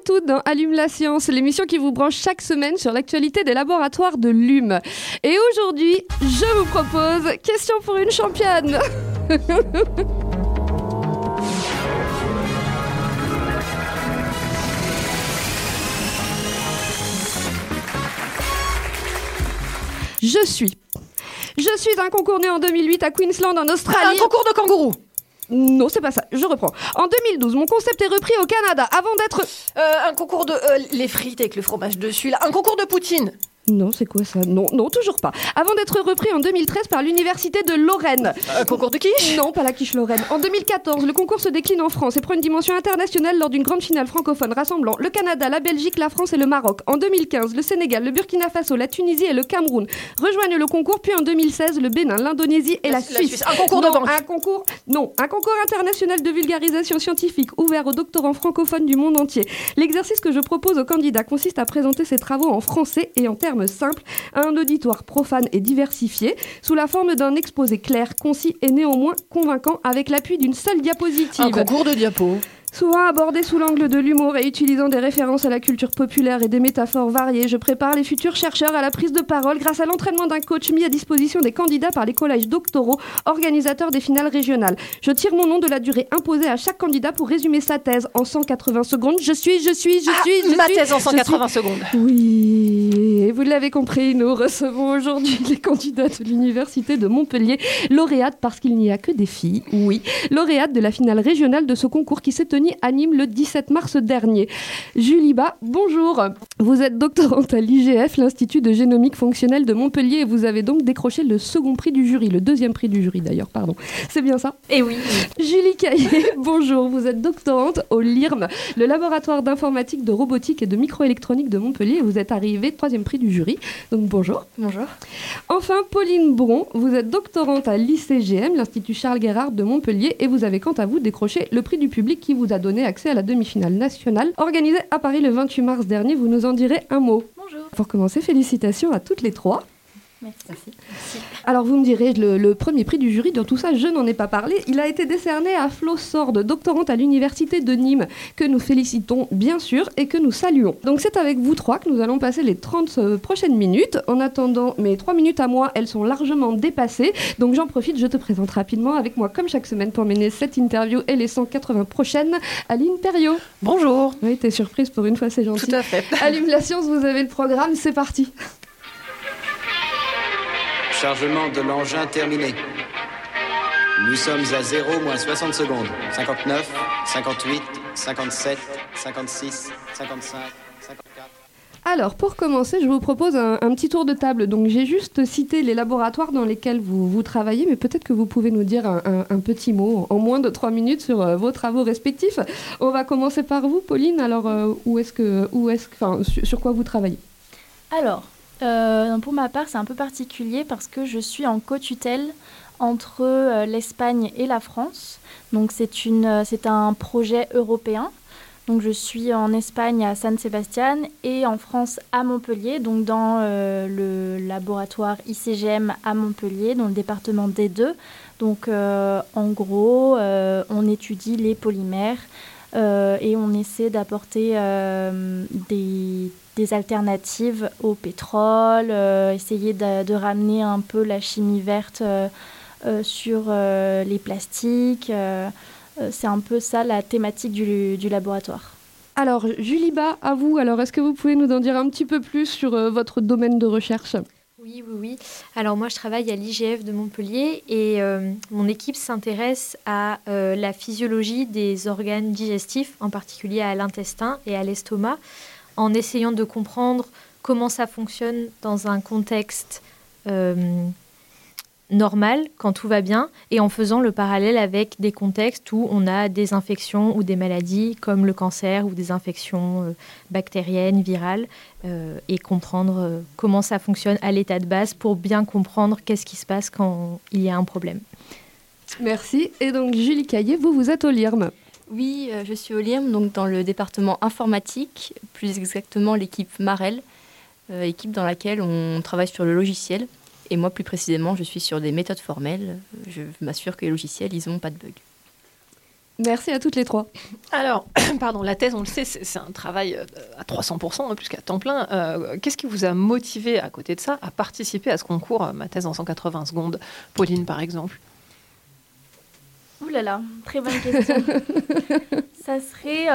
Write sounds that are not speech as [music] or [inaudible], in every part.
Et toutes dans Allume la science, l'émission qui vous branche chaque semaine sur l'actualité des laboratoires de l'UM. Et aujourd'hui, je vous propose Question pour une championne. [laughs] Je suis. Je suis un concours né en 2008 à Queensland en Australie. Un concours de kangourous Non, c'est pas ça. Je reprends. En 2012, mon concept est repris au Canada avant d'être. Euh, Un concours de... euh, les frites avec le fromage dessus, là. Un concours de poutine Non, c'est quoi ça? Non, non, toujours pas. Avant d'être repris en 2013 par l'université de Lorraine. Concours de quiche? Non, pas la quiche Lorraine. En 2014, le concours se décline en France et prend une dimension internationale lors d'une grande finale francophone rassemblant le Canada, la Belgique, la France et le Maroc. En 2015, le Sénégal, le Burkina Faso, la Tunisie et le Cameroun rejoignent le concours. Puis en 2016, le Bénin, l'Indonésie et la, La- la Suisse. Un concours de banque. Un concours, non, un concours international de vulgarisation scientifique ouvert aux doctorants francophones du monde entier. L'exercice que je propose aux candidats consiste à présenter ses travaux en français et en termes simples à un auditoire profane et diversifié, sous la forme d'un exposé clair, concis et néanmoins convaincant avec l'appui d'une seule diapositive. Un concours de diapos. Souvent abordé sous l'angle de l'humour et utilisant des références à la culture populaire et des métaphores variées, je prépare les futurs chercheurs à la prise de parole grâce à l'entraînement d'un coach mis à disposition des candidats par les collèges doctoraux, organisateurs des finales régionales. Je tire mon nom de la durée imposée à chaque candidat pour résumer sa thèse en 180 secondes. Je suis, je suis, je suis, je Ma suis, thèse en je 180 secondes. oui, vous l'avez compris, nous recevons aujourd'hui [laughs] les candidats de l'Université de Montpellier, lauréates parce qu'il n'y a que des filles, oui, lauréates de la finale régionale de ce concours qui s'est tenu à Nîmes le 17 mars dernier. Julie Bas, bonjour. Vous êtes doctorante à l'IGF, l'Institut de génomique fonctionnelle de Montpellier, et vous avez donc décroché le second prix du jury, le deuxième prix du jury d'ailleurs, pardon. C'est bien ça? Et oui. Julie Caillé, [laughs] bonjour. Vous êtes doctorante au LIRM, le laboratoire d'informatique, de robotique et de microélectronique de Montpellier. et Vous êtes arrivée troisième prix du jury. Donc bonjour. Bonjour. Enfin, Pauline Bron, vous êtes doctorante à l'ICGM, l'Institut Charles Guérard de Montpellier, et vous avez quant à vous décroché le prix du public qui vous a donné accès à la demi-finale nationale organisée à Paris le 28 mars dernier. Vous nous en direz un mot. Bonjour. Pour commencer, félicitations à toutes les trois. Merci. Alors vous me direz, le, le premier prix du jury, dans tout ça, je n'en ai pas parlé. Il a été décerné à Flo Sorde, doctorante à l'université de Nîmes, que nous félicitons bien sûr et que nous saluons. Donc c'est avec vous trois que nous allons passer les 30 euh, prochaines minutes. En attendant mes 3 minutes à moi, elles sont largement dépassées. Donc j'en profite, je te présente rapidement avec moi, comme chaque semaine, pour mener cette interview et les 180 prochaines, Aline Perriot. Bonjour. Oui, t'es surprise pour une fois, c'est gentil. Tout à fait. Allume la science, vous avez le programme, c'est parti. Chargement de l'engin terminé. Nous sommes à 0 moins 60 secondes. 59, 58, 57, 56, 55, 54. Alors, pour commencer, je vous propose un, un petit tour de table. Donc, j'ai juste cité les laboratoires dans lesquels vous, vous travaillez, mais peut-être que vous pouvez nous dire un, un- un petit mot en moins de trois minutes sur euh, vos travaux respectifs. On va commencer par vous, Pauline. Alors, euh, où est-ce que, où est-ce, que- enfin, sur, sur quoi vous travaillez? Alors, euh, pour ma part, c'est un peu particulier parce que je suis en co-tutelle entre euh, l'Espagne et la France. Donc, euh, c'est un projet européen. Donc, je suis en Espagne à San Sebastian et en France à Montpellier, donc dans le laboratoire ICGM à Montpellier, dans le département D2. Donc, en gros, on étudie les polymères et on essaie d'apporter des, des alternatives au pétrole, euh, essayer de, de ramener un peu la chimie verte euh, euh, sur euh, les plastiques. c'est un peu ça la thématique du, du laboratoire. Alors, Julie Bas, à vous. Alors, est-ce que vous pouvez nous en dire un petit peu plus sur euh, votre domaine de recherche? Oui, oui, oui. Alors moi, je travaille à l'IGF de Montpellier et euh, mon équipe s'intéresse à euh, la physiologie des organes digestifs, en particulier à l'intestin et à l'estomac, en essayant de comprendre comment ça fonctionne dans un contexte euh, normal quand tout va bien et en faisant le parallèle avec des contextes où on a des infections ou des maladies comme le cancer ou des infections euh, bactériennes, virales euh, et comprendre comment ça fonctionne à l'état de base pour bien comprendre qu'est-ce qui se passe quand il y a un problème. Merci. Et donc Julie Caillé, vous, vous êtes au LIRM. Oui, je suis au LIRM, donc dans le département informatique, plus exactement l'équipe Marel, équipe dans laquelle on travaille sur le logiciel. Et moi, plus précisément, je suis sur des méthodes formelles. Je m'assure que les logiciels, ils n'ont pas de bugs. Merci à toutes les trois. Alors, [coughs] pardon, la thèse, on le sait, c'est un travail euh, à 300%, hein, plus qu'à temps plein. Euh, qu'est-ce qui vous a motivé, à côté de ça, à participer à ce concours, euh, ma thèse en 180 secondes Pauline, par exemple? Ouh là là, très bonne question. [laughs] ça serait...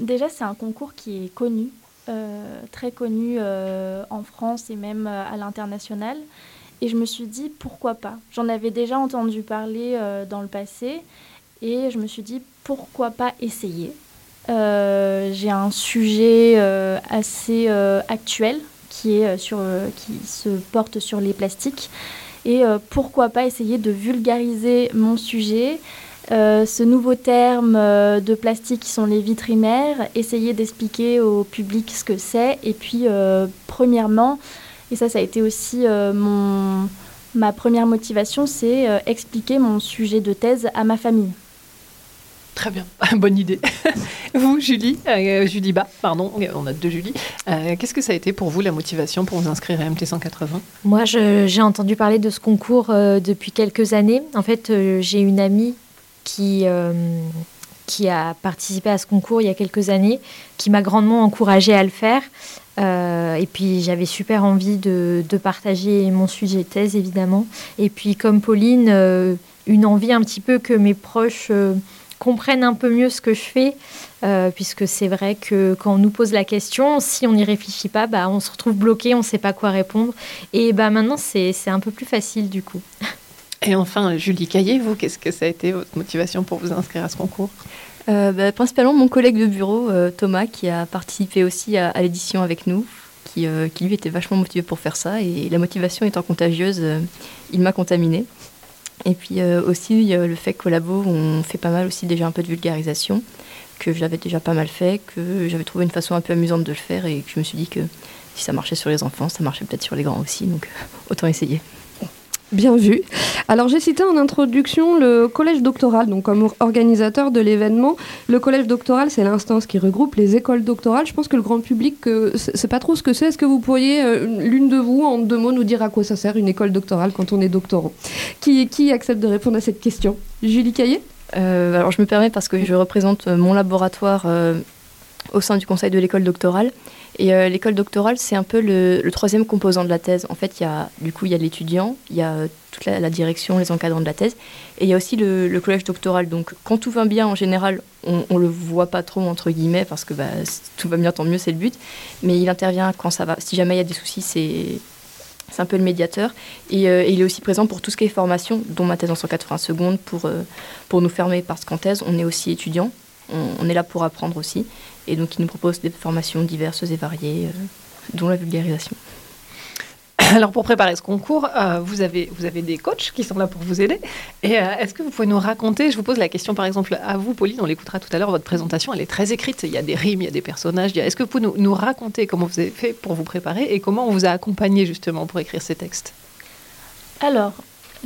déjà, c'est un concours qui est connu euh, très connu euh, en France et même euh, à l'international. Et je me suis dit, pourquoi pas? J'en avais déjà entendu parler dans le passé et je me suis dit, pourquoi pas essayer? J'ai un sujet assez actuel qui, est sur, qui se porte sur les plastiques. Et pourquoi pas essayer de vulgariser mon sujet euh, ce nouveau terme euh, de plastique qui sont les vitrinaires, essayer d'expliquer au public ce que c'est. Et puis, euh, premièrement, et ça, ça a été aussi mon, ma première motivation, c'est expliquer mon sujet de thèse à ma famille. Très bien, [laughs] bonne idée. [laughs] vous, Julie, Julie Bas, pardon, on a deux Julie. Qu'est-ce que ça a été pour vous la motivation pour vous inscrire à MT 180 Moi, j'ai entendu parler de ce concours depuis quelques années. En fait, j'ai une amie qui, euh, a participé à ce concours il y a quelques années, qui m'a grandement encouragée à le faire. Euh, et puis j'avais super envie de, partager mon sujet thèse, évidemment. Et puis comme Pauline, euh, une envie un petit peu que mes proches comprennent un peu mieux ce que je fais, puisque c'est vrai que quand on nous pose la question, si on n'y réfléchit pas, bah, on se retrouve bloqué, on ne sait pas quoi répondre. Et bah, maintenant, c'est un peu plus facile du coup. [laughs] Et enfin, Julie Caillé, vous, qu'est-ce que ça a été votre motivation pour vous inscrire à ce concours? Euh, bah, Principalement mon collègue de bureau, euh, Thomas, qui a participé aussi à, l'édition avec nous, qui, euh, qui, lui était vachement motivé pour faire ça. Et la motivation étant contagieuse, il m'a contaminée. Et puis aussi le fait qu'au labo, on fait pas mal aussi déjà un peu de vulgarisation, que j'avais déjà pas mal fait, que j'avais trouvé une façon un peu amusante de le faire et que je me suis dit que si ça marchait sur les enfants, ça marchait peut-être sur les grands aussi, donc [laughs] autant essayer. Bien vu. Alors j'ai cité en introduction le collège doctoral, donc comme organisateur de l'événement. Le collège doctoral, c'est l'instance qui regroupe les écoles doctorales. Je pense que le grand public, ne sait pas trop ce que c'est. Est-ce que vous pourriez, euh, l'une de vous, en deux mots, nous dire à quoi ça sert une école doctorale quand on est doctorant? Qui, accepte de répondre à cette question? Julie Caillé? Euh, Alors je me permets parce que je représente mon laboratoire euh, au sein du conseil de l'école doctorale. Et euh, l'école doctorale, c'est un peu le, troisième composant de la thèse. En fait, y a, du coup, il y a l'étudiant, il y a euh, toute la, direction, les encadrants de la thèse, et il y a aussi le, collège doctoral. Donc, quand tout va bien, en général, on, ne le voit pas trop entre guillemets parce que bah, tout va bien, tant mieux, c'est le but. Mais il intervient quand ça va. Si jamais il y a des soucis, c'est un peu le médiateur. Et, euh, il est aussi présent pour tout ce qui est formation, dont ma thèse en 180 secondes, pour, pour nous fermer, parce qu'en thèse, on est aussi étudiant. On, est là pour apprendre aussi. Et donc, il nous propose des formations diverses et variées, euh, dont la vulgarisation. [coughs] Alors pour préparer ce concours, euh, vous, avez, vous avez des coachs qui sont là pour vous aider. Et euh, est-ce que vous pouvez nous raconter, je vous pose la question par exemple à vous, Pauline, on l'écoutera tout à l'heure, votre présentation, elle est très écrite, il y a des rimes, il y a des personnages. Est-ce que vous pouvez nous, nous, raconter comment vous avez fait pour vous préparer et comment on vous a accompagné justement pour écrire ces textes? Alors,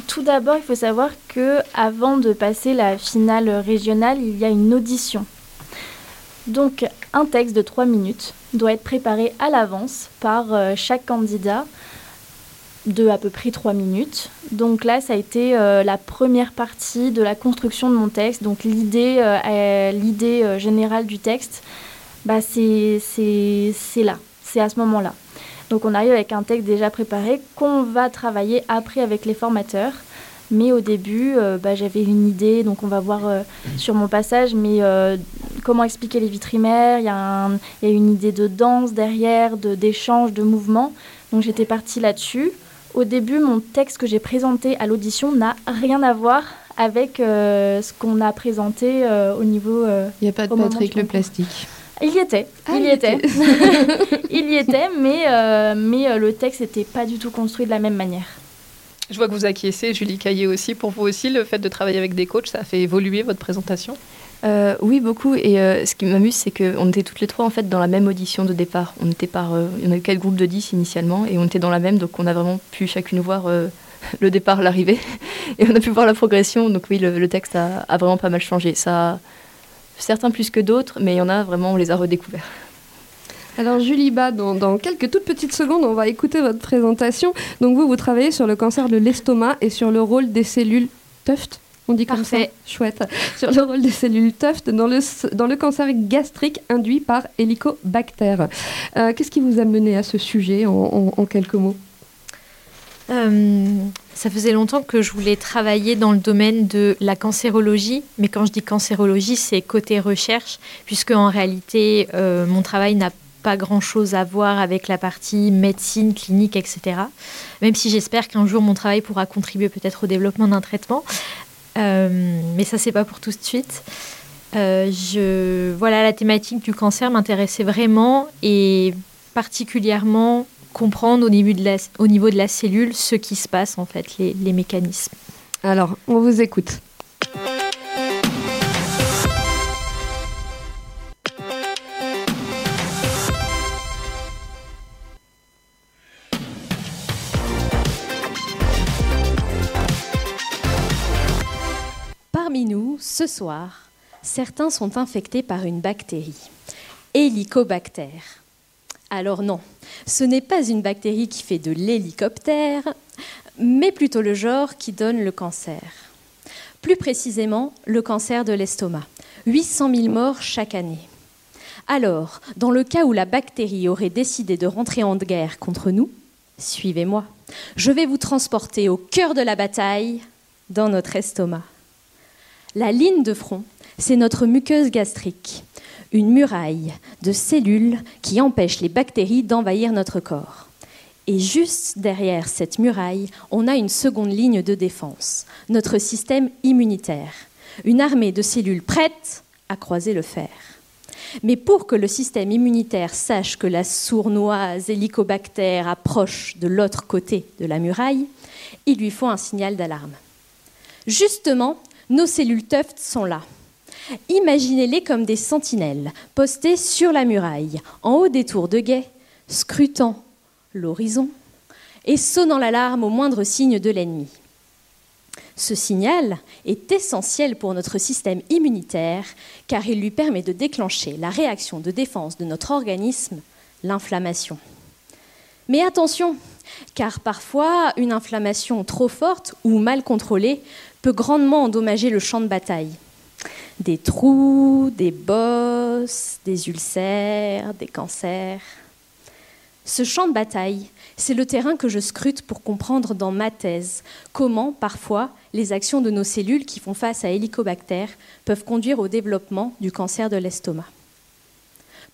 tout d'abord, il faut savoir que avant de passer la finale régionale, il y a une audition. Donc, un texte de 3 minutes doit être préparé à l'avance par euh, chaque candidat de à peu près 3 minutes. Donc là, ça a été euh, la première partie de la construction de mon texte. Donc l'idée euh, générale du texte, bah, c'est là, c'est à ce moment-là. Donc on arrive avec un texte déjà préparé qu'on va travailler après avec les formateurs. Mais au début, euh, bah, j'avais une idée, donc on va voir euh, sur mon passage, mais euh, comment expliquer les vitrimères. Il y, a une idée de danse derrière, d'échange, de, de mouvement. Donc j'étais partie là-dessus. Au début, mon texte que j'ai présenté à l'audition n'a rien à voir avec ce qu'on a présenté au niveau. Il n'y a pas de Patrick le plastique. Il y était, ah, il y était, [laughs] il y était, mais, mais le texte n'était pas du tout construit de la même manière. Je vois que vous acquiescez, Julie Caillé aussi. Pour vous aussi, le fait de travailler avec des coachs, ça a fait évoluer votre présentation? Euh, oui, beaucoup. Et euh, ce qui m'amuse, c'est qu'on était toutes les trois en fait dans la même audition de départ. On était par, euh, en a eu quatre groupes de 10 initialement, et on était dans la même, donc on a vraiment pu chacune voir euh, [laughs] le départ, l'arrivée, [laughs] et on a pu voir la progression. Donc oui, le, texte a, a vraiment pas mal changé. Ça, certains plus que d'autres, mais il y en a vraiment, on les a redécouverts. Alors Julie Bas, dans, dans quelques toutes petites secondes, on va écouter votre présentation. Donc vous, vous travaillez sur le cancer de l'estomac et sur le rôle des cellules Tuft. On dit comme Parfait. ça Chouette. Sur le rôle des cellules Tuft dans le, dans le cancer gastrique induit par Helicobacter. Euh, Qu'est-ce qui vous a mené à ce sujet en, en- en quelques mots? Euh, ça faisait longtemps que je voulais travailler dans le domaine de la cancérologie, mais quand je dis cancérologie, c'est côté recherche, puisque en réalité, euh, mon travail n'a pas grand-chose à voir avec la partie médecine, clinique, etc. Même si j'espère qu'un jour mon travail pourra contribuer peut-être au développement d'un traitement, Euh, mais ça c'est pas pour tout de suite. Euh, je, voilà, la thématique du cancer m'intéressait vraiment et particulièrement comprendre au niveau de la, au niveau de la cellule ce qui se passe en fait, les, les mécanismes. Alors, on vous écoute. Ce soir, certains sont infectés par une bactérie, Helicobacter. Alors non, ce n'est pas une bactérie qui fait de l'hélicoptère, mais plutôt le genre qui donne le cancer. Plus précisément, le cancer de l'estomac. 800 000 morts chaque année. Alors, dans le cas où la bactérie aurait décidé de rentrer en guerre contre nous, suivez-moi. Je vais vous transporter au cœur de la bataille, dans notre estomac. La ligne de front, c'est notre muqueuse gastrique, une muraille de cellules qui empêche les bactéries d'envahir notre corps. Et juste derrière cette muraille, on a une seconde ligne de défense, notre système immunitaire, une armée de cellules prêtes à croiser le fer. Mais pour que le système immunitaire sache que la sournoise hélicobacter approche de l'autre côté de la muraille, il lui faut un signal d'alarme. Justement, nos cellules Tuft sont là. Imaginez-les comme des sentinelles postées sur la muraille, en haut des tours de guet, scrutant l'horizon et sonnant l'alarme au moindre signe de l'ennemi. Ce signal est essentiel pour notre système immunitaire car il lui permet de déclencher la réaction de défense de notre organisme, l'inflammation. Mais attention, car parfois une inflammation trop forte ou mal contrôlée peut grandement endommager le champ de bataille. Des trous, des bosses, des ulcères, des cancers. Ce champ de bataille, c'est le terrain que je scrute pour comprendre dans ma thèse comment, parfois, les actions de nos cellules qui font face à Helicobacter peuvent conduire au développement du cancer de l'estomac.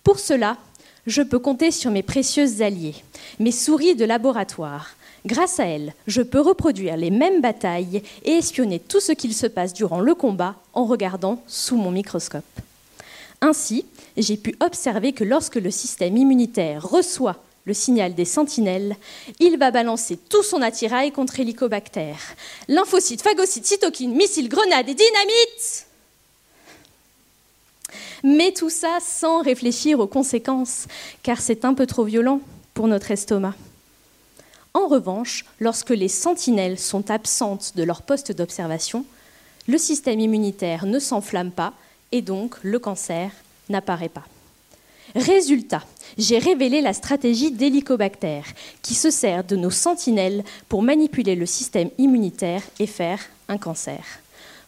Pour cela, je peux compter sur mes précieuses alliées, mes souris de laboratoire. Grâce à elles, je peux reproduire les mêmes batailles et espionner tout ce qu'il se passe durant le combat en regardant sous mon microscope. Ainsi, j'ai pu observer que lorsque le système immunitaire reçoit le signal des sentinelles, il va balancer tout son attirail contre Helicobacter. Lymphocytes, phagocytes, cytokines, missiles, grenades et dynamite Mais tout ça sans réfléchir aux conséquences, car c'est un peu trop violent pour notre estomac. En revanche, lorsque les sentinelles sont absentes de leur poste d'observation, le système immunitaire ne s'enflamme pas et donc le cancer n'apparaît pas. Résultat, j'ai révélé la stratégie d'Helicobacter qui se sert de nos sentinelles pour manipuler le système immunitaire et faire un cancer.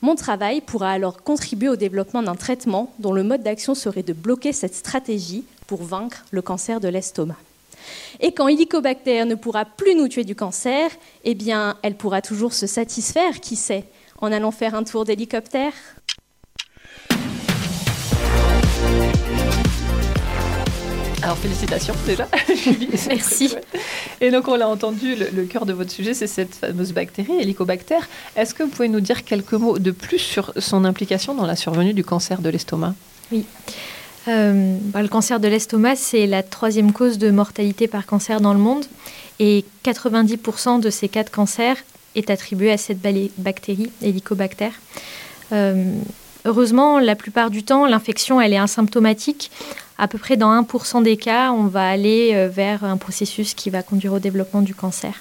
Mon travail pourra alors contribuer au développement d'un traitement dont le mode d'action serait de bloquer cette stratégie pour vaincre le cancer de l'estomac. Et quand Helicobacter ne pourra plus nous tuer du cancer, eh bien, elle pourra toujours se satisfaire, qui sait, en allant faire un tour d'hélicoptère Alors félicitations déjà, [laughs] Julie. [laughs] Merci. Et donc on l'a entendu, le, le, cœur de votre sujet, c'est cette fameuse bactérie, Helicobacter. Est-ce que vous pouvez nous dire quelques mots de plus sur son implication dans la survenue du cancer de l'estomac? Oui. Euh, bah, le cancer de l'estomac, c'est la troisième cause de mortalité par cancer dans le monde. Et 90% de ces cas de cancer est attribué à cette bactérie, Helicobacter. Euh, heureusement, la plupart du temps, l'infection, elle est asymptomatique. À peu près dans 1% des cas, on va aller euh, vers un processus qui va conduire au développement du cancer.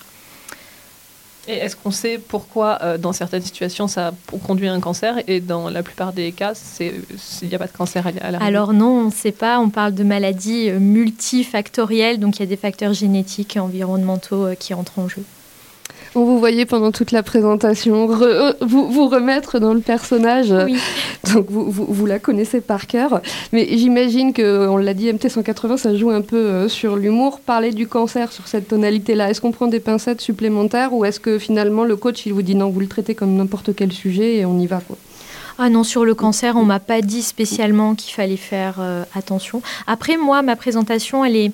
Et est-ce qu'on sait pourquoi, euh, dans certaines situations, ça conduit à un cancer et dans la plupart des cas, il n'y a pas de cancer à la Alors non, on ne sait pas. On parle de maladies multifactorielles, donc il y a des facteurs génétiques et environnementaux qui entrent en jeu. On vous voyait pendant toute la présentation euh, vous, vous remettre dans le personnage. Donc vous, vous, la connaissez par cœur. Mais j'imagine que, on l'a dit, MT180, ça joue un peu euh, sur l'humour. Parler du cancer sur cette tonalité-là, est-ce qu'on prend des pincettes supplémentaires ou est-ce que finalement le coach, il vous dit non, vous le traitez comme n'importe quel sujet et on y va quoi? Ah non, sur le cancer, on m'a pas dit spécialement qu'il fallait faire euh, attention. Après, moi, ma présentation, elle est,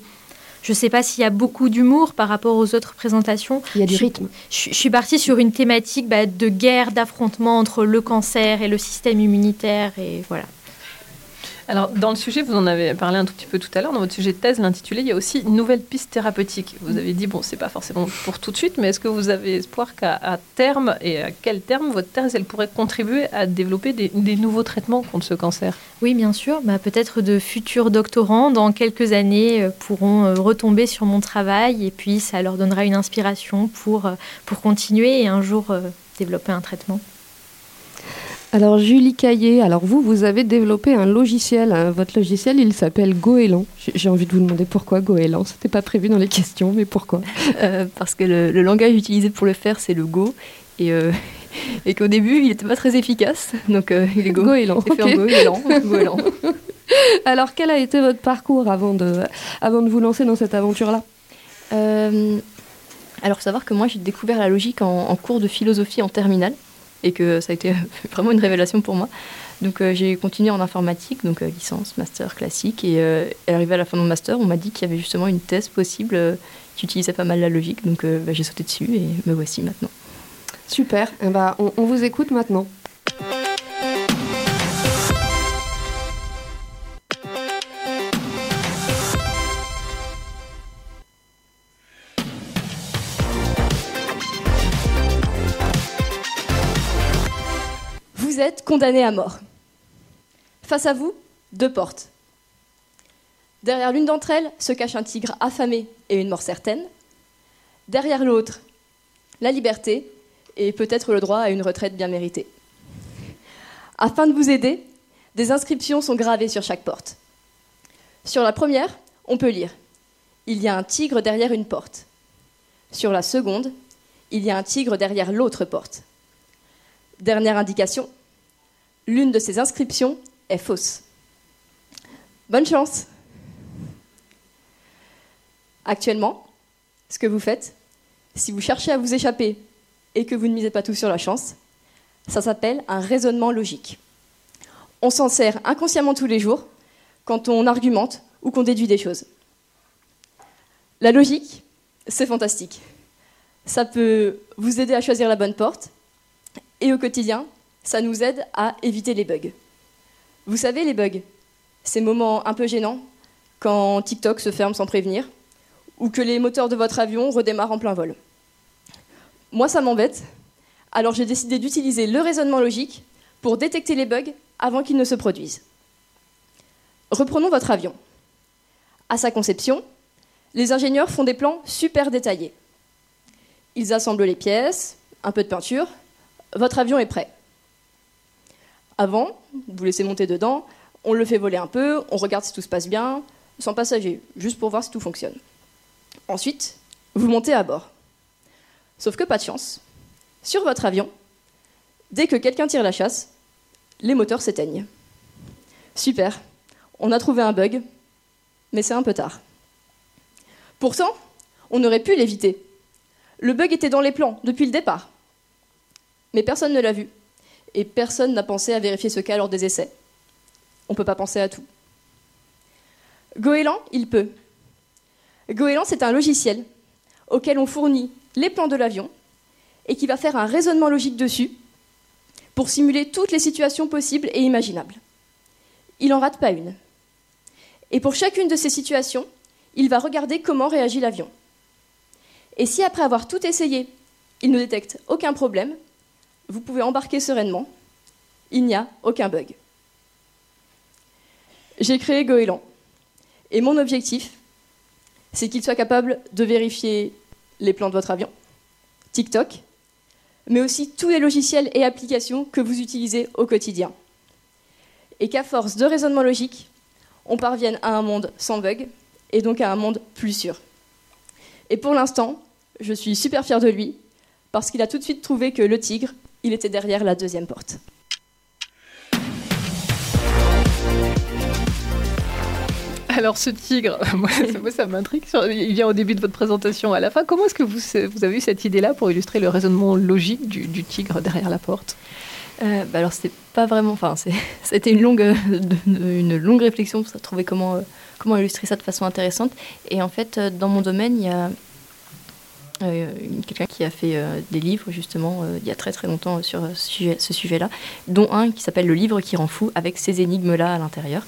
je ne sais pas s'il y a beaucoup d'humour par rapport aux autres présentations. Il y a du rythme. Je, suis partie sur une thématique bah, de guerre, d'affrontement entre le cancer et le système immunitaire. Et voilà. Alors, dans le sujet, vous en avez parlé un tout petit peu tout à l'heure, dans votre sujet de thèse, l'intitulé, il y a aussi une nouvelle piste thérapeutique. Vous avez dit, bon, c'est pas forcément pour tout de suite, mais est-ce que vous avez espoir qu'à terme, et à quel terme, votre thèse, elle pourrait contribuer à développer des, nouveaux traitements contre ce cancer? Oui, bien sûr. Bah, Peut-être de futurs doctorants, dans quelques années, euh, pourront euh, retomber sur mon travail, et puis ça leur donnera une inspiration pour, euh, pour continuer et un jour développer un traitement. Alors Julie Caillé, alors vous, vous avez développé un logiciel. Hein. Votre logiciel, il s'appelle Goéland. J'ai envie de vous demander pourquoi Goéland. C'était pas prévu dans les questions, mais pourquoi? [laughs] Euh, Parce que le, langage utilisé pour le faire, c'est le Go. Et, euh, [laughs] et qu'au début, il n'était pas très efficace. Donc euh, il est Go. [laughs] Goéland. Alors quel a été votre parcours avant de, avant de vous lancer dans cette aventure-là? Alors savoir que moi, j'ai découvert la logique en cours de philosophie en terminale et que ça a été [laughs] vraiment une révélation pour moi. Donc euh, j'ai continué en informatique, donc euh, licence, master classique, et euh, arrivé à la fin de mon master, on m'a dit qu'il y avait justement une thèse possible qui utilisait pas mal la logique, donc bah, j'ai sauté dessus et me voici maintenant. Super, eh ben, on vous écoute maintenant. Condamné à mort. Face à vous, deux portes. Derrière l'une d'entre elles se cache un tigre affamé et une mort certaine. Derrière l'autre, la liberté et peut-être le droit à une retraite bien méritée. Afin de vous aider, des inscriptions sont gravées sur chaque porte. Sur la première, on peut lire Il y a un tigre derrière une porte. Sur la seconde, il y a un tigre derrière l'autre porte. Dernière indication, l'une de ces inscriptions est fausse. Bonne chance Actuellement, ce que vous faites, si vous cherchez à vous échapper et que vous ne misez pas tout sur la chance, ça s'appelle un raisonnement logique. On s'en sert inconsciemment tous les jours quand on argumente ou qu'on déduit des choses. La logique, c'est fantastique. Ça peut vous aider à choisir la bonne porte et au quotidien, ça nous aide à éviter les bugs. Vous savez, les bugs, ces moments un peu gênants, quand TikTok se ferme sans prévenir, ou que les moteurs de votre avion redémarrent en plein vol. Moi, ça m'embête, alors j'ai décidé d'utiliser le raisonnement logique pour détecter les bugs avant qu'ils ne se produisent. Reprenons votre avion. À sa conception, les ingénieurs font des plans super détaillés. Ils assemblent les pièces, un peu de peinture, votre avion est prêt. Avant, vous laissez monter dedans, on le fait voler un peu, on regarde si tout se passe bien, sans passager, juste pour voir si tout fonctionne. Ensuite, vous montez à bord. Sauf que pas de chance. Sur votre avion, dès que quelqu'un tire la chasse, les moteurs s'éteignent. Super, on a trouvé un bug, mais c'est un peu tard. Pourtant, on aurait pu l'éviter. Le bug était dans les plans depuis le départ. Mais personne ne l'a vu et personne n'a pensé à vérifier ce cas lors des essais. On ne peut pas penser à tout. Goéland, il peut. Goéland, c'est un logiciel auquel on fournit les plans de l'avion et qui va faire un raisonnement logique dessus pour simuler toutes les situations possibles et imaginables. Il n'en rate pas une. Et pour chacune de ces situations, il va regarder comment réagit l'avion. Et si après avoir tout essayé, Il ne détecte aucun problème. Vous pouvez embarquer sereinement. Il n'y a aucun bug. J'ai créé Goéland. Et mon objectif, c'est qu'il soit capable de vérifier les plans de votre avion, TikTok, mais aussi tous les logiciels et applications que vous utilisez au quotidien. Et qu'à force de raisonnement logique, on parvienne à un monde sans bug et donc à un monde plus sûr. Et pour l'instant, je suis super fière de lui parce qu'il a tout de suite trouvé que le tigre, il était derrière la deuxième porte. Alors ce tigre, [laughs] moi, ça, m'intrigue. Il vient au début de votre présentation, à la fin. Comment est-ce que vous, vous, avez eu cette idée-là pour illustrer le raisonnement logique du, tigre derrière la porte? Euh, bah alors c'était pas vraiment, enfin [laughs] c'était une longue, [laughs] une longue réflexion pour trouver comment, euh, comment illustrer ça de façon intéressante. Et en fait, euh, dans mon domaine, il y a euh, quelqu'un qui a fait euh, des livres justement euh, il y a très très longtemps sur ce sujet-là, dont un qui s'appelle Le livre qui rend fou, avec ces énigmes-là à l'intérieur.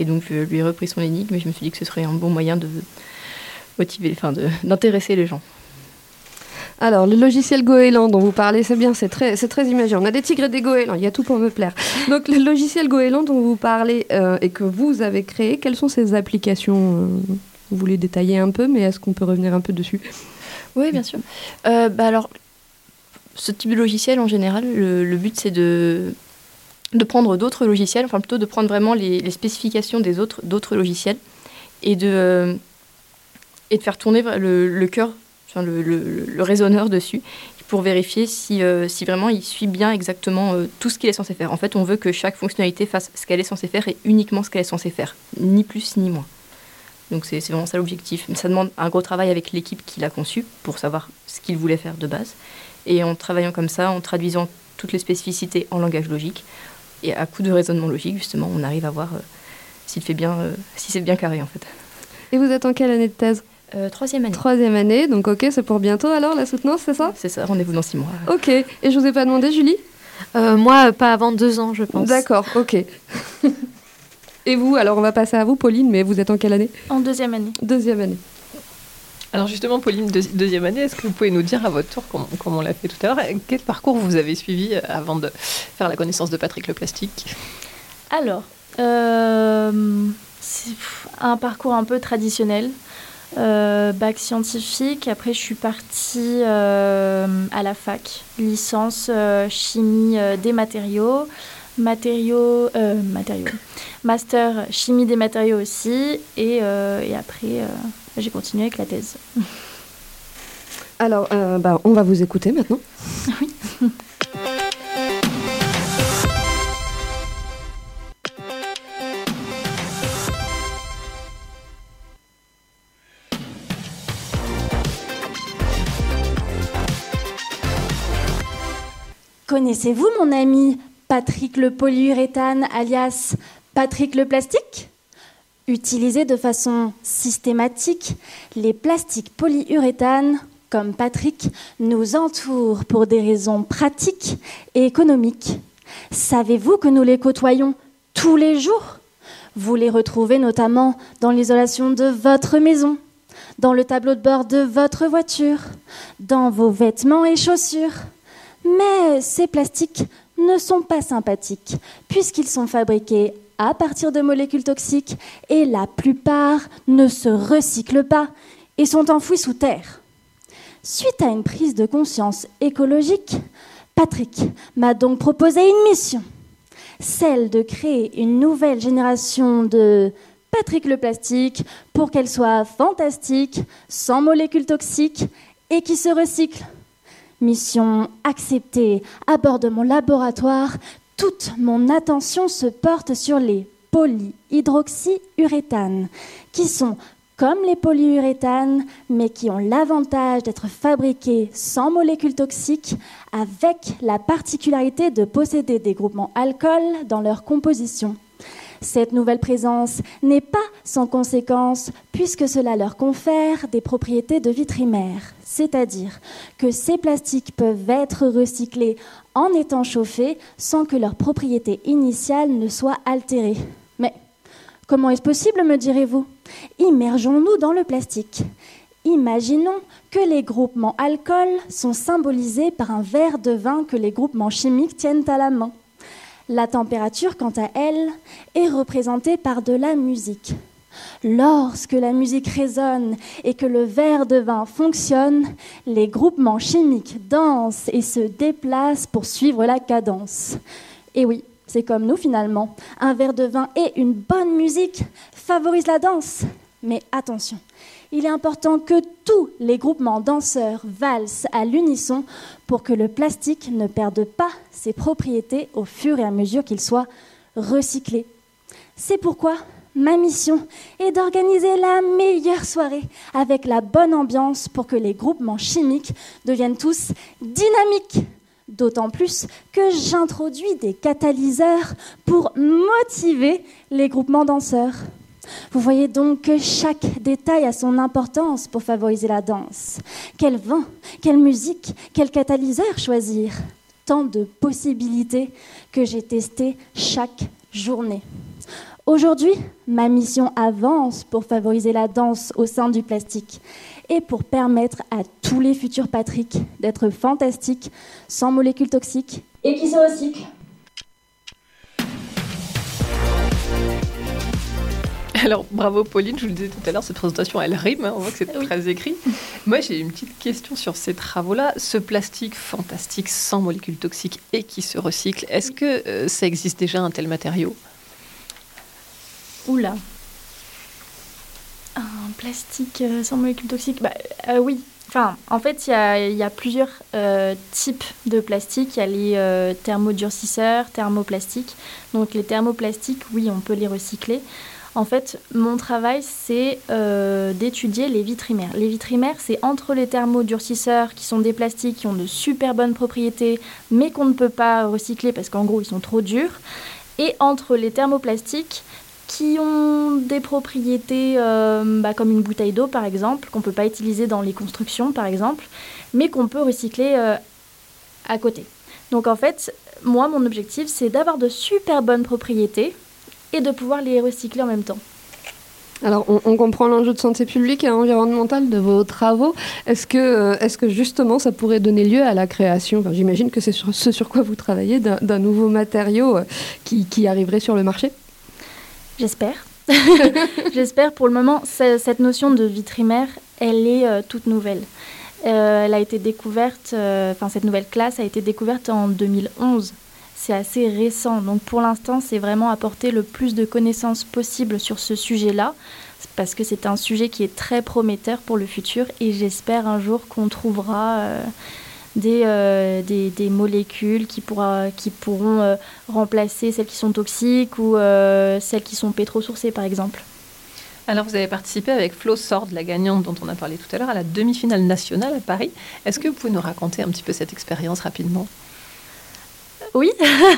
Et donc je lui ai repris son énigme et je me suis dit que ce serait un bon moyen de motiver, enfin [laughs] d'intéresser les gens. Alors, le logiciel Goéland dont vous parlez, c'est bien, c'est très, c'est très imagé. On a des tigres et des goélands, il y a tout pour me plaire. Donc, le logiciel Goéland dont vous parlez et que vous avez créé, quelles sont ces applications Vous voulez détailler un peu, mais est-ce qu'on peut revenir un peu dessus? Oui, bien sûr. Euh, bah alors, ce type de logiciel, en général, le, but, c'est de, prendre d'autres logiciels, enfin plutôt de prendre vraiment les, spécifications des autres, d'autres logiciels et de, euh, et faire tourner le, le cœur, enfin le, le, raisonneur dessus pour vérifier si, euh, si vraiment il suit bien exactement tout ce qu'il est censé faire. En fait, on veut que chaque fonctionnalité fasse ce qu'elle est censée faire et uniquement ce qu'elle est censée faire, ni plus ni moins. Donc c'est vraiment ça l'objectif. Mais ça demande un gros travail avec l'équipe qui l'a conçu pour savoir ce qu'il voulait faire de base. Et en travaillant comme ça, en traduisant toutes les spécificités en langage logique, et à coup de raisonnement logique, justement, on arrive à voir euh, s'il fait bien, euh, si c'est bien carré en fait. Et vous êtes en quelle année de thèse? Euh, Troisième année. Troisième année, donc ok, c'est pour bientôt alors la soutenance, c'est ça? C'est ça, rendez-vous dans six mois. Ok, et je vous ai pas demandé, Julie? Moi, pas avant deux ans, je pense. D'accord, ok. [laughs] Et vous, alors on va passer à vous, Pauline, mais vous êtes en quelle année En deuxième année. Deuxième année. Alors justement, Pauline, deuxième année, est-ce que vous pouvez nous dire à votre tour, comme, on l'a fait tout à l'heure, quel parcours vous avez suivi euh, avant de faire la connaissance de Patrick le Plastique? Alors, euh, c'est un parcours un peu traditionnel. Euh, bac scientifique, après je suis partie à la fac, licence chimie des matériaux matériaux, euh, matériaux, master chimie des matériaux aussi, et, euh, et après euh, j'ai continué avec la thèse. [laughs] Alors, bah, on va vous écouter maintenant. [laughs] oui. Connaissez-vous mon ami Patrick le polyuréthane alias Patrick le plastique Utiliser de façon systématique, les plastiques polyuréthanes, comme Patrick, nous entourent pour des raisons pratiques et économiques. Savez-vous que nous les côtoyons tous les jours? Vous les retrouvez notamment dans l'isolation de votre maison, dans le tableau de bord de votre voiture, dans vos vêtements et chaussures. Mais ces plastiques ne sont pas sympathiques, puisqu'ils sont fabriqués à partir de molécules toxiques et la plupart ne se recyclent pas et sont enfouis sous terre. Suite à une prise de conscience écologique, Patrick m'a donc proposé une mission, celle de créer une nouvelle génération de Patrick le plastique pour qu'elle soit fantastique, sans molécules toxiques et qui se recycle. Mission acceptée. À bord de mon laboratoire, toute mon attention se porte sur les polyhydroxyuréthanes, qui sont comme les polyuréthanes, mais qui ont l'avantage d'être fabriqués sans molécules toxiques, avec la particularité de posséder des groupements alcool dans leur composition. Cette nouvelle présence n'est pas sans conséquence puisque cela leur confère des propriétés de vitrimaire, c'est-à-dire que ces plastiques peuvent être recyclés en étant chauffés sans que leur propriété initiale ne soit altérée. Mais comment est-ce possible, me direz-vous? Immergeons-nous dans le plastique. Imaginons que les groupements alcool sont symbolisés par un verre de vin que les groupements chimiques tiennent à la main. La température, quant à elle, est représentée par de la musique. Lorsque la musique résonne et que le verre de vin fonctionne, les groupements chimiques dansent et se déplacent pour suivre la cadence. Et oui, c'est comme nous finalement. Un verre de vin et une bonne musique favorisent la danse. Mais attention, il est important que tous les groupements danseurs valsent à l'unisson pour que le plastique ne perde pas ses propriétés au fur et à mesure qu'il soit recyclé. C'est pourquoi ma mission est d'organiser la meilleure soirée avec la bonne ambiance pour que les groupements chimiques deviennent tous dynamiques. D'autant plus que j'introduis des catalyseurs pour motiver les groupements danseurs. Vous voyez donc que chaque détail a son importance pour favoriser la danse. Quel vin, quelle musique, quel catalyseur choisir? Tant de possibilités que j'ai testées chaque journée. Aujourd'hui, ma mission avance pour favoriser la danse au sein du plastique et pour permettre à tous les futurs Patrick d'être fantastiques, sans molécules toxiques et qui se recyclent. [laughs] Alors, bravo Pauline, je vous le disais tout à l'heure, cette présentation, elle rime, hein, on voit que c'est très écrit. Moi, j'ai une petite question sur ces travaux-là. Ce plastique fantastique, sans molécules toxiques et qui se recycle, est-ce que euh, ça existe déjà un tel matériau? Oula. Un plastique euh, sans molécules toxiques? Bah, euh, Oui. Enfin, en fait, il y, a plusieurs types de plastique. Il y a les thermodurcisseurs, thermoplastiques. Donc, les thermoplastiques, oui, on peut les recycler. En fait, mon travail, c'est euh, d'étudier les vitrimères. Les vitrimères, c'est entre les thermodurcisseurs, qui sont des plastiques qui ont de super bonnes propriétés, mais qu'on ne peut pas recycler parce qu'en gros, ils sont trop durs, et entre les thermoplastiques, qui ont des propriétés euh, bah, comme une bouteille d'eau, par exemple, qu'on ne peut pas utiliser dans les constructions, par exemple, mais qu'on peut recycler euh, à côté. Donc en fait, moi, mon objectif, c'est d'avoir de super bonnes propriétés et de pouvoir les recycler en même temps. Alors, on, comprend l'enjeu de santé publique et environnementale de vos travaux. Est-ce que, euh, est que justement ça pourrait donner lieu à la création, j'imagine que c'est ce sur quoi vous travaillez, d'un nouveau matériau euh, qui, qui, arriverait sur le marché? J'espère. [laughs] [laughs] J'espère pour le moment. Cette notion de vitrimère, elle est euh, toute nouvelle. elle a été découverte, enfin cette nouvelle classe a été découverte en 2011 c'est assez récent. Donc pour l'instant, c'est vraiment apporter le plus de connaissances possible sur ce sujet-là, parce que c'est un sujet qui est très prometteur pour le futur et j'espère un jour qu'on trouvera euh, euh, des, des, molécules qui, pourra, qui pourront euh, remplacer celles qui sont toxiques ou celles qui sont pétrosourcées par exemple. Alors, vous avez participé avec Flo Sord, la gagnante dont on a parlé tout à l'heure, à la demi-finale nationale à Paris. Est-ce que vous pouvez nous raconter un petit peu cette expérience rapidement? Oui,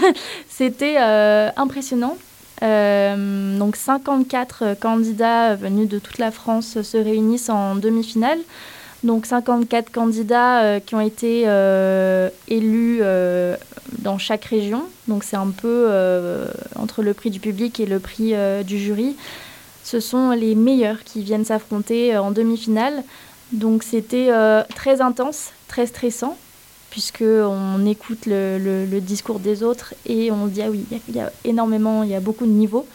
[laughs] c'était euh, impressionnant. Euh, donc 54 candidats venus de toute la France se réunissent en demi-finale. Donc 54 candidats euh, qui ont été élus dans chaque région. Donc c'est un peu entre le prix du public et le prix du jury. Ce sont les meilleurs qui viennent s'affronter en demi-finale. Donc c'était très intense, très stressant puisqu'on écoute le, discours des autres et on dit ah oui, il y, a énormément, il y a beaucoup de niveaux.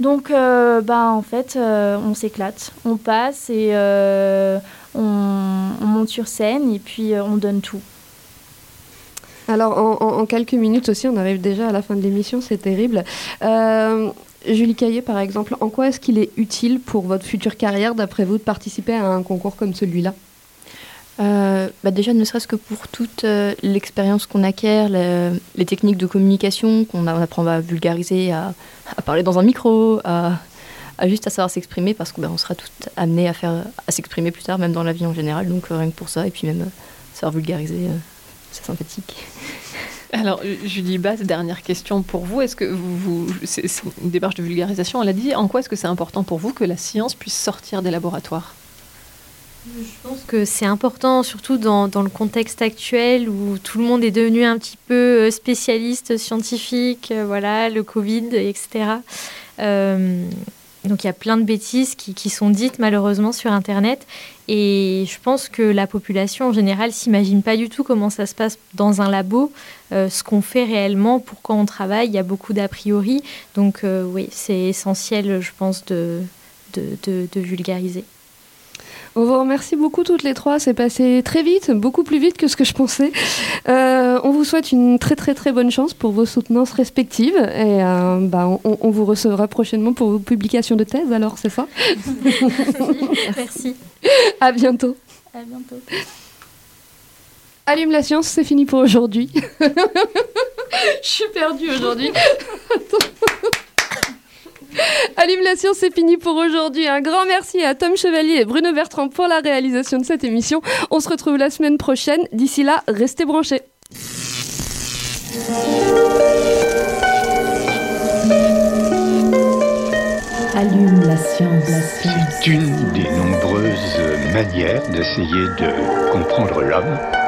Donc, euh, bah, en fait, euh, on s'éclate, on passe et euh, on, monte sur scène et puis on donne tout. Alors, en, quelques minutes aussi, on arrive déjà à la fin de l'émission, c'est terrible. Julie Caillé, par exemple, en quoi est-ce qu'il est utile pour votre future carrière, d'après vous, de participer à un concours comme celui-là? Euh, bah déjà, ne serait-ce que pour toute euh, l'expérience qu'on acquiert, les techniques de communication qu'on apprend à vulgariser, à, parler dans un micro, à, juste à savoir s'exprimer, parce qu'on bah, sera toutes amenés à, faire, à s'exprimer plus tard, même dans la vie en général. Donc euh, rien que pour ça, et puis même savoir vulgariser, c'est sympathique. [laughs] Alors, Julie Basse, dernière question pour vous. Est-ce que vous, c'est une démarche de vulgarisation, elle a dit, en quoi est-ce que c'est important pour vous que la science puisse sortir des laboratoires? Je pense que c'est important, surtout dans, le contexte actuel où tout le monde est devenu un petit peu euh, spécialiste scientifique, euh, voilà, le Covid, etc. Euh, Donc il y a plein de bêtises qui, sont dites malheureusement sur Internet. Et je pense que la population en général s'imagine pas du tout comment ça se passe dans un labo, ce qu'on fait réellement, pourquoi on travaille. Il y a beaucoup d'a priori. Donc oui, c'est essentiel, je pense, de vulgariser. On vous remercie beaucoup toutes les trois. C'est passé très vite, beaucoup plus vite que ce que je pensais. Euh, on vous souhaite une très très très bonne chance pour vos soutenances respectives et euh, bah, on, on, vous recevra prochainement pour vos publications de thèse. Alors c'est ça? [laughs] Merci. À bientôt. À bientôt. Allume la science, c'est fini pour aujourd'hui. [laughs] je suis perdue aujourd'hui. [laughs] [laughs] Allume la science, c'est fini pour aujourd'hui. Un grand merci à Tom Chevalier et Bruno Bertrand pour la réalisation de cette émission. On se retrouve la semaine prochaine. D'ici là, restez branchés. Allume la science. C'est une des nombreuses manières d'essayer de comprendre l'homme.